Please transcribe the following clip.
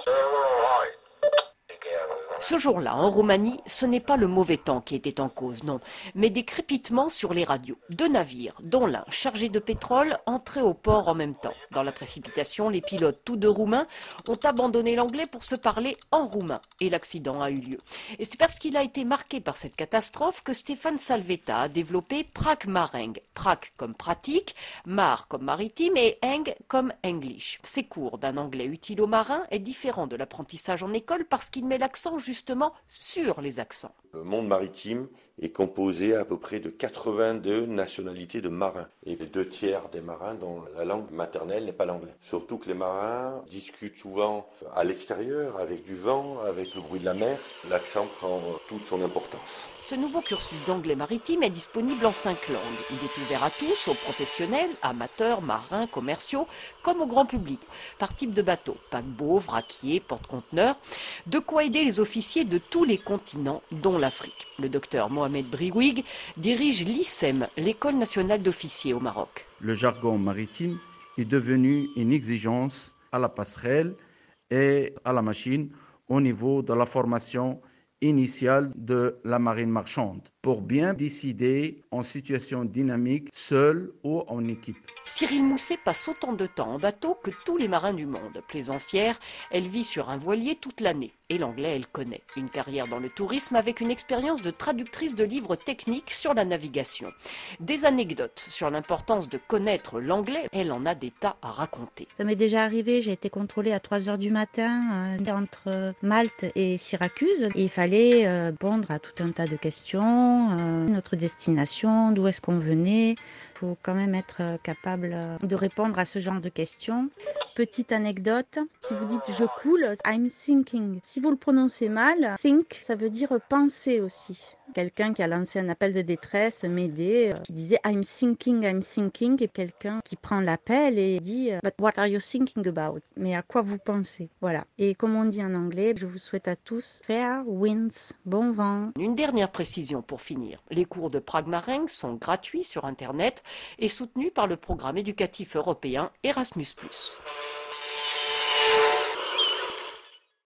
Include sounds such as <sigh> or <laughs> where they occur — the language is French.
Sure. <laughs> Ce jour-là, en Roumanie, ce n'est pas le mauvais temps qui était en cause, non, mais des crépitements sur les radios. Deux navires, dont l'un chargé de pétrole, entraient au port en même temps. Dans la précipitation, les pilotes, tous deux roumains, ont abandonné l'anglais pour se parler en roumain. Et l'accident a eu lieu. Et c'est parce qu'il a été marqué par cette catastrophe que Stéphane Salvetta a développé Prac Mareng. Prac comme pratique, Mar comme maritime et Eng comme English. Ces cours d'un anglais utile aux marins est différent de l'apprentissage en école parce qu'il met l'accent justement sur les accents. Le monde maritime est composé à peu près de 82 nationalités de marins et deux tiers des marins dont la langue maternelle n'est pas l'anglais. Surtout que les marins discutent souvent à l'extérieur avec du vent, avec le bruit de la mer. L'accent prend toute son importance. Ce nouveau cursus d'anglais maritime est disponible en cinq langues. Il est ouvert à tous, aux professionnels, amateurs, marins, commerciaux, comme au grand public, par type de bateau, paquebot, vraquier, porte-conteneurs, de quoi aider les officiers de tous les continents, dont Le docteur Mohamed Briouig dirige l'ISEM, l'école nationale d'officiers au Maroc. Le jargon maritime est devenu une exigence à la passerelle et à la machine au niveau de la formation initiale de la marine marchande pour bien décider en situation dynamique, seul ou en équipe. Cyril Mousset passe autant de temps en bateau que tous les marins du monde. Plaisancière, elle vit sur un voilier toute l'année. Et l'anglais, elle connaît. Une carrière dans le tourisme avec une expérience de traductrice de livres techniques sur la navigation. Des anecdotes sur l'importance de connaître l'anglais, elle en a des tas à raconter. Ça m'est déjà arrivé, j'ai été contrôlée à 3 heures du matin euh, entre Malte et Syracuse. Et il fallait euh, répondre à tout un tas de questions euh, notre destination, d'où est-ce qu'on venait. Il faut quand même être euh, capable euh, de répondre à ce genre de questions. Petite anecdote, si vous dites je coule, I'm thinking. Si vous le prononcez mal, think, ça veut dire penser aussi. Quelqu'un qui a lancé un appel de détresse, m'aider, qui disait I'm thinking, I'm thinking, et quelqu'un qui prend l'appel et dit But what are you thinking about? Mais à quoi vous pensez? Voilà. Et comme on dit en anglais, je vous souhaite à tous fair winds, bon vent. Une dernière précision pour finir. Les cours de Pragmareng sont gratuits sur Internet et soutenus par le programme éducatif européen Erasmus+.